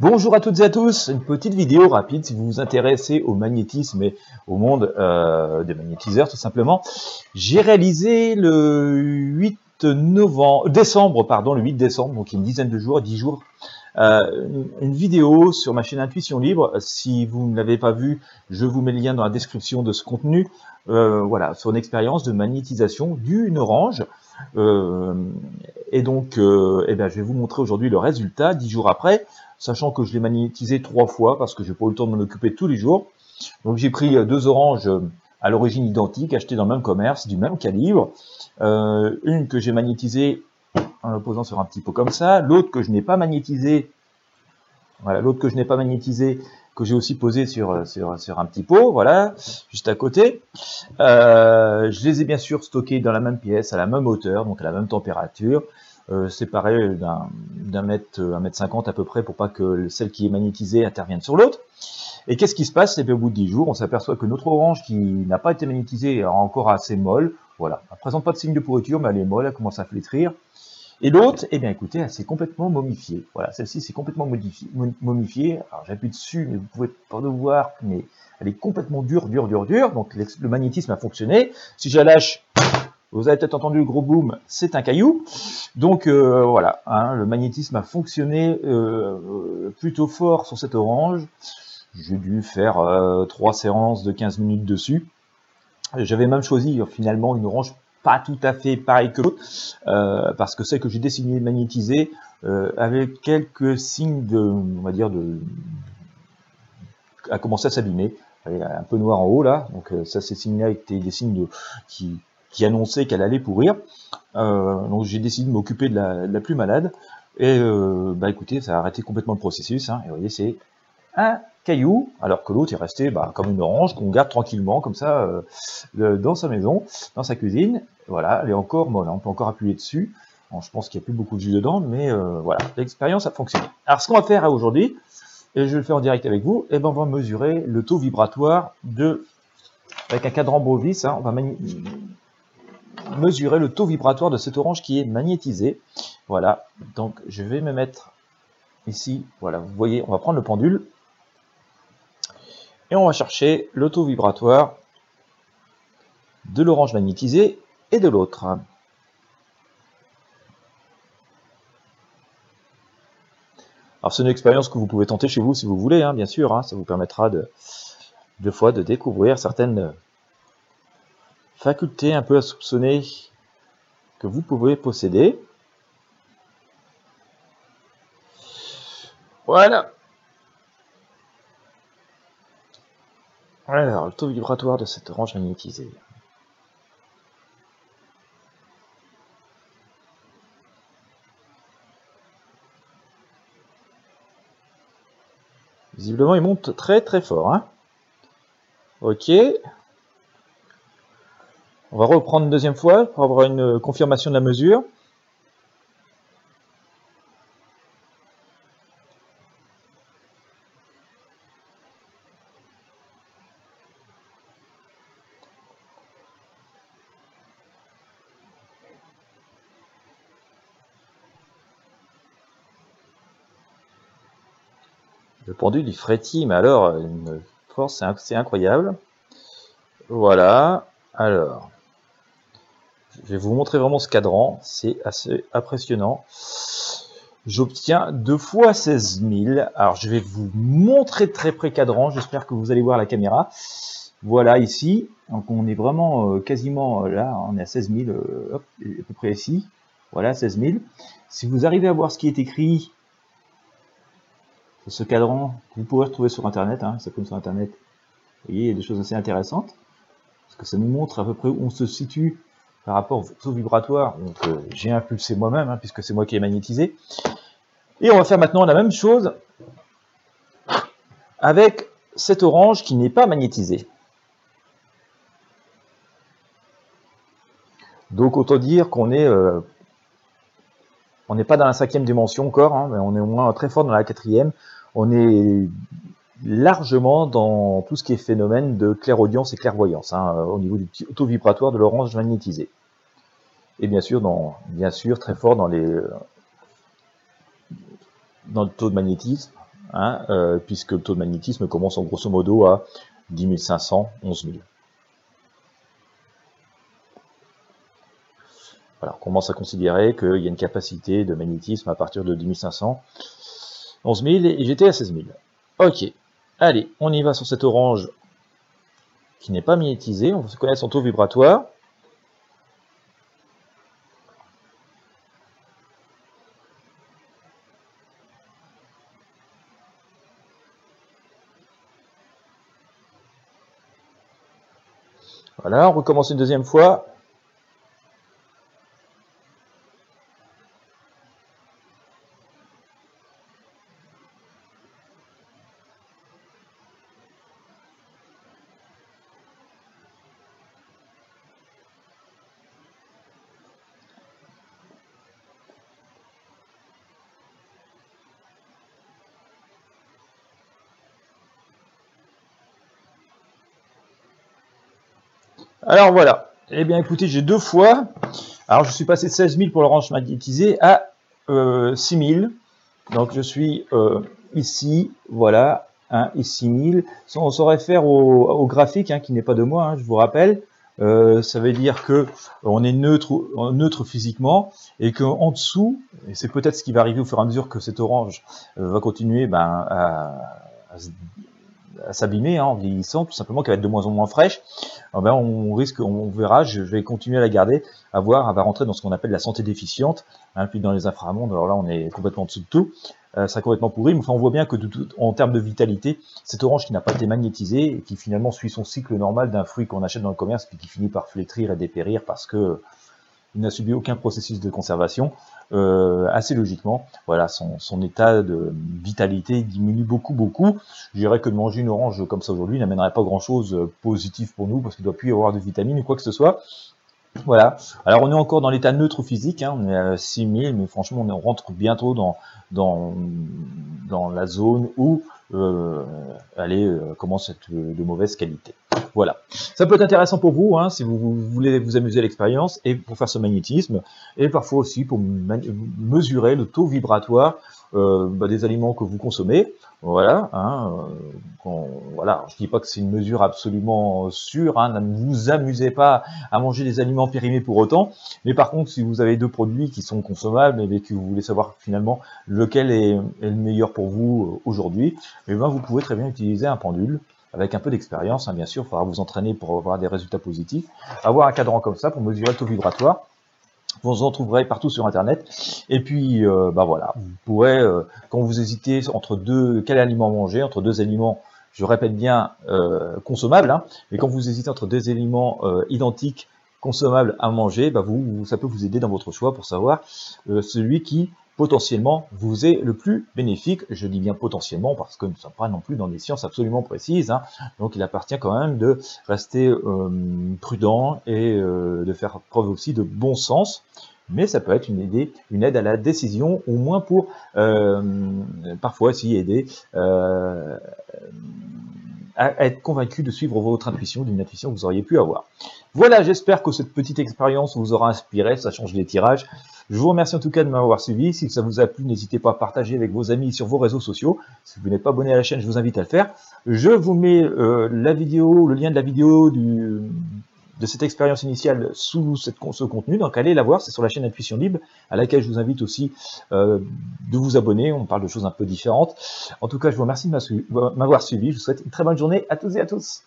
Bonjour à toutes et à tous, une petite vidéo rapide si vous vous intéressez au magnétisme et au monde euh, des magnétiseurs tout simplement. J'ai réalisé le 8 novembre, décembre, pardon, le 8 décembre, donc une dizaine de jours, 10 jours, euh, une vidéo sur ma chaîne Intuition Libre. Si vous ne l'avez pas vue, je vous mets le lien dans la description de ce contenu. Euh, voilà, sur une expérience de magnétisation d'une orange. Et donc, eh ben, je vais vous montrer aujourd'hui le résultat, 10 jours après sachant que je l'ai magnétisé trois fois parce que j'ai pas eu le temps de m'en occuper tous les jours. Donc j'ai pris euh, deux oranges euh, à l'origine identique, achetées dans le même commerce, du même calibre. Euh, une que j'ai magnétisée en la posant sur un petit pot comme ça, l'autre que je n'ai pas magnétisée, l'autre que je n'ai pas magnétisé, que j'ai aussi posé sur, sur, un petit pot, voilà, juste à côté. Je les ai bien sûr stockés dans la même pièce, à la même hauteur, donc à la même température euh, d'un mètre, un mètre cinquante à peu près pour pas que celle qui est magnétisée intervienne sur l'autre. Et qu'est-ce qui se passe? C'est qu'au bout de 10 jours, on s'aperçoit que notre orange qui n'a pas été magnétisée est encore assez molle. Voilà, elle présente pas de signe de pourriture, mais elle est molle, elle commence à flétrir. Et l'autre, eh bien écoutez, elle s'est complètement momifiée. Voilà, celle-ci s'est complètement momifiée. Alors j'appuie dessus, mais vous pouvez pas le voir, mais elle est complètement dure, dure, dure, dure. Donc le magnétisme a fonctionné. Si je la lâche, vous avez peut-être entendu le gros boom, c'est un caillou. Donc euh, voilà, hein, le magnétisme a fonctionné euh, plutôt fort sur cette orange. J'ai dû faire euh, trois séances de 15 minutes dessus. J'avais même choisi finalement une orange pas tout à fait pareille que l'autre, parce que celle que j'ai décidé de magnétiser avait quelques signes de, on va dire, de, a commencé à s'abîmer. Un peu noir en haut là, donc ça ces signes-là étaient des signes de, qui, qui annonçait qu'elle allait pourrir. Euh, donc j'ai décidé de m'occuper de la, plus malade. Et euh, bah écoutez, ça a arrêté complètement le processus. Hein, et vous voyez, c'est un caillou, alors que l'autre est resté bah, comme une orange qu'on garde tranquillement comme ça euh, dans sa maison, dans sa cuisine. Voilà, elle est encore molle, hein, on peut encore appuyer dessus. je pense qu'il n'y a plus beaucoup de jus dedans, mais voilà, l'expérience a fonctionné. Alors ce qu'on va faire aujourd'hui, et je vais le faire en direct avec vous, et eh ben on va mesurer le taux vibratoire de avec un cadran Bovis, hein, on va mesurer le taux vibratoire de cette orange qui est magnétisée. Voilà, donc je vais me mettre ici, voilà, vous voyez, on va prendre le pendule, et on va chercher le taux vibratoire de l'orange magnétisée et de l'autre. Alors c'est une expérience que vous pouvez tenter chez vous si vous voulez, hein, bien sûr, hein. ça vous permettra de, deux fois de découvrir certaines faculté un peu à soupçonner que vous pouvez posséder. Voilà. Alors, le taux vibratoire de cette orange magnétisée. Visiblement, il monte très très fort. Hein ok. Va reprendre une deuxième fois pour avoir une confirmation de la mesure. Le pendule il frétille, mais alors une force c'est incroyable. Voilà. Alors, je vais vous montrer vraiment ce cadran, c'est assez impressionnant. J'obtiens deux fois 16 000. Alors je vais vous montrer très près cadran, j'espère que vous allez voir la caméra. Voilà ici, donc on est vraiment euh, quasiment euh, là, on est à 16 000, euh, hop, à peu près ici. Voilà, 16 000. Si vous arrivez à voir ce qui est écrit sur ce cadran, vous pourrez retrouver sur internet, hein, ça comme sur internet, vous voyez, il y a des choses assez intéressantes, parce que ça nous montre à peu près où on se situe par rapport au taux vibratoire, donc euh, j'ai impulsé moi-même, hein, puisque c'est moi qui ai magnétisé. Et on va faire maintenant la même chose avec cette orange qui n'est pas magnétisée. Donc autant dire qu'on est, euh, on n'est pas dans la cinquième dimension encore, hein, mais on est au moins très fort dans la quatrième. On est largement dans tout ce qui est phénomène de clairaudience et clairvoyance, hein, au niveau du taux vibratoire de l'orange magnétisée. Et bien sûr, dans, bien sûr, très fort dans les dans le taux de magnétisme, hein, euh, puisque le taux de magnétisme commence en grosso modo à 10 500, 11 000. Voilà, on commence à considérer qu'il y a une capacité de magnétisme à partir de 10 500, 11 000 et j'étais à 16 000. Ok, allez, on y va sur cette orange qui n'est pas magnétisée, on se connaître son taux vibratoire. Voilà, on recommence une deuxième fois. Alors voilà. Eh bien écoutez, j'ai deux fois. Alors je suis passé de 16 000 pour l'orange magnétisé à euh, 6 000. Donc je suis euh, ici, voilà, hein, et 6 000. On saurait faire au, graphique, hein, qui n'est pas de moi, hein, je vous rappelle. Euh, ça veut dire que on est neutre, physiquement et qu'en dessous, et c'est peut-être ce qui va arriver au fur et à mesure que cette orange euh, va continuer ben, à, à, à s'abîmer hein, en vieillissant, tout simplement qu'elle va être de moins en moins fraîche, eh ben, on risque, on verra, je vais continuer à la garder, à voir, elle va rentrer dans ce qu'on appelle la santé déficiente, hein, puis dans les inframondes, alors là on est complètement en dessous de tout, euh, ça complètement pourri, mais enfin on voit bien que en termes de vitalité, cette orange qui n'a pas été magnétisée et qui finalement suit son cycle normal d'un fruit qu'on achète dans le commerce puis qui finit par flétrir et dépérir parce que il n'a subi aucun processus de conservation, euh, assez logiquement, voilà, son, état de vitalité diminue beaucoup, beaucoup. Je dirais que de manger une orange comme ça aujourd'hui n'amènerait pas grand-chose euh, positif pour nous, parce qu'il ne doit plus y avoir de vitamines ou quoi que ce soit. Voilà. Alors on est encore dans l'état neutre physique, hein, on est à 6000, mais franchement on rentre bientôt dans, la zone où elle euh, commence à être de mauvaise qualité. Voilà. Ça peut être intéressant pour vous, hein, si vous, voulez vous amuser à l'expérience, et pour faire ce magnétisme, et parfois aussi pour mesurer le taux vibratoire euh, bah, des aliments que vous consommez. Voilà, hein, euh, voilà. Je dis pas que c'est une mesure absolument sûre. Hein, ne vous amusez pas à manger des aliments périmés pour autant. Mais par contre, si vous avez deux produits qui sont consommables et que vous voulez savoir finalement lequel est, le meilleur pour vous euh, aujourd'hui, eh ben vous pouvez très bien utiliser un pendule avec un peu d'expérience, hein, bien sûr, il faudra vous entraîner pour avoir des résultats positifs, avoir un cadran comme ça pour mesurer le taux vibratoire, vous en trouverez partout sur internet. Et puis, euh, bah voilà, vous pourrez, euh, quand vous hésitez entre deux, quel aliment manger, entre deux aliments, je répète bien, euh, consommables, hein, mais quand vous hésitez entre deux aliments identiques, consommables à manger, bah vous, ça peut vous aider dans votre choix pour savoir celui qui potentiellement vous est le plus bénéfique. Je dis bien potentiellement parce que nous ne sommes pas non plus dans des sciences absolument précises. Hein. Donc il appartient quand même de rester euh, prudent et euh, de faire preuve aussi de bon sens. Mais ça peut être une, idée, une aide à la décision, au moins pour euh, parfois s'y aider à être convaincu de suivre votre intuition, d'une intuition que vous auriez pu avoir. Voilà, j'espère que cette petite expérience vous aura inspiré, ça change les tirages. Je vous remercie en tout cas de m'avoir suivi. Si ça vous a plu, n'hésitez pas à partager avec vos amis sur vos réseaux sociaux. Si vous n'êtes pas abonné à la chaîne, je vous invite à le faire. Je vous mets euh, la vidéo, le lien de la vidéo de cette expérience initiale sous ce contenu. Donc allez la voir, c'est sur la chaîne Intuition Libre, à laquelle je vous invite aussi euh, de vous abonner. On parle de choses un peu différentes. En tout cas, je vous remercie de m'avoir suivi. Je vous souhaite une très bonne journée à tous et à tous.